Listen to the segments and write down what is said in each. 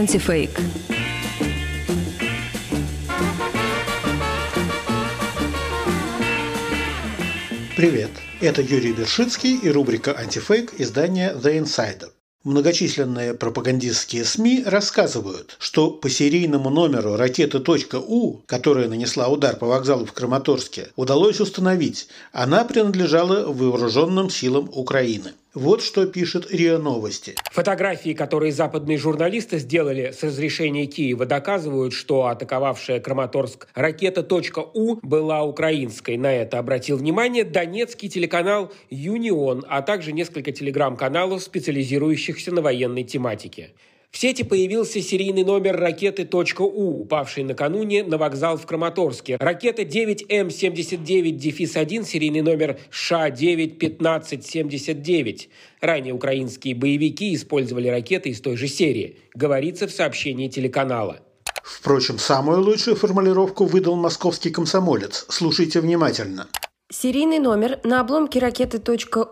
антифейк. Привет, это Юрий Бершицкий и рубрика «Антифейк» издания «The Insider». Многочисленные пропагандистские СМИ рассказывают, что по серийному номеру ракеты .У, которая нанесла удар по вокзалу в Краматорске, удалось установить, она принадлежала вооруженным силам Украины. Вот что пишет РИА Новости. Фотографии, которые западные журналисты сделали с разрешения Киева, доказывают, что атаковавшая Краматорск ракета .У была украинской. На это обратил внимание донецкий телеканал «Юнион», а также несколько телеграм-каналов, специализирующихся на военной тематике. В сети появился серийный номер ракеты «У», упавшей накануне на вокзал в Краматорске. Ракета 9М79-1, серийный номер ША-9-1579. Ранее украинские боевики использовали ракеты из той же серии, говорится в сообщении телеканала. Впрочем, самую лучшую формулировку выдал московский комсомолец. Слушайте внимательно. Серийный номер на обломке ракеты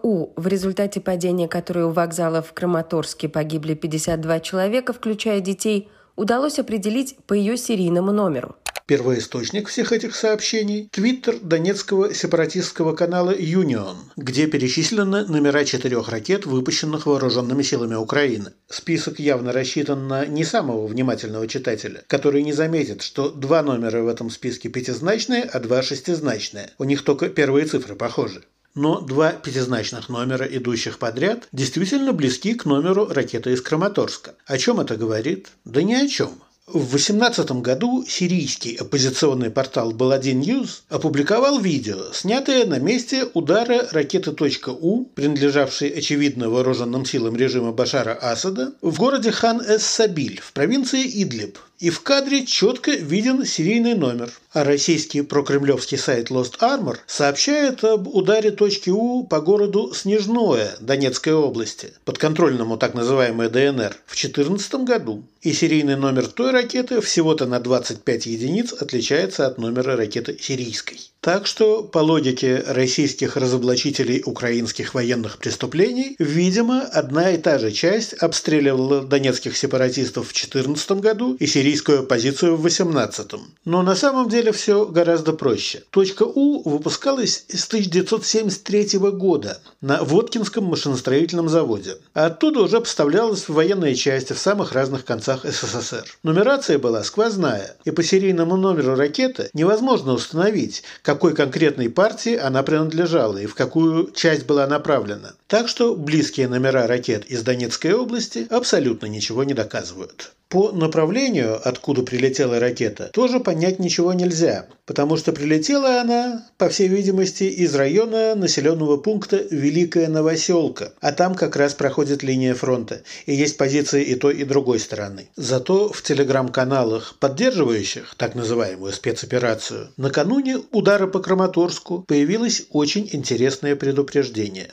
.У, в результате падения которой у вокзала в Краматорске погибли 52 человека, включая детей, удалось определить по ее серийному номеру. Первоисточник всех этих сообщений – твиттер донецкого сепаратистского канала «Юнион», где перечислены номера четырех ракет, выпущенных вооруженными силами Украины. Список явно рассчитан на не самого внимательного читателя, который не заметит, что два номера в этом списке пятизначные, а два шестизначные. У них только первые цифры похожи. Но два пятизначных номера, идущих подряд, действительно близки к номеру ракеты из Краматорска. О чем это говорит? Да ни о чем. В 2018 году сирийский оппозиционный портал Баладин Ньюз опубликовал видео, снятое на месте удара ракеты .У, принадлежавшей очевидно вооруженным силам режима Башара Асада, в городе Хан-эс-Сабиль в провинции Идлиб, и в кадре четко виден серийный номер. А российский прокремлевский сайт Lost Armor сообщает об ударе точки У по городу Снежное Донецкой области, подконтрольному так называемой ДНР, в 2014 году. И серийный номер той ракеты всего-то на 25 единиц отличается от номера ракеты сирийской. Так что, по логике российских разоблачителей украинских военных преступлений, видимо, одна и та же часть обстреливала донецких сепаратистов в 2014 году и сирийскую оппозицию в 2018. Но на самом деле все гораздо проще. Точка У выпускалась с 1973 года на Воткинском машиностроительном заводе. А оттуда уже поставлялась в военные части в самых разных концах СССР. Нумерация была сквозная, и по серийному номеру ракеты невозможно установить, какой конкретной партии она принадлежала и в какую часть была направлена. Так что близкие номера ракет из Донецкой области абсолютно ничего не доказывают. По направлению, откуда прилетела ракета, тоже понять ничего нельзя, потому что прилетела она, по всей видимости, из района населенного пункта Великая Новоселка, а там как раз проходит линия фронта, и есть позиции и той, и другой стороны. Зато в телеграм-каналах, поддерживающих так называемую спецоперацию, накануне удара по Краматорску появилось очень интересное предупреждение.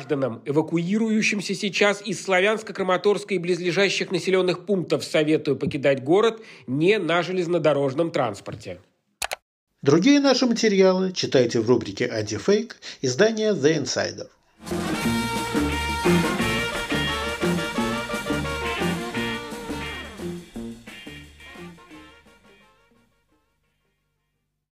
Гражданам, эвакуирующимся сейчас из Славянска-Краматорска и близлежащих населенных пунктов советую покидать город не на железнодорожном транспорте. Другие наши материалы читайте в рубрике «Антифейк» издания «The Insider».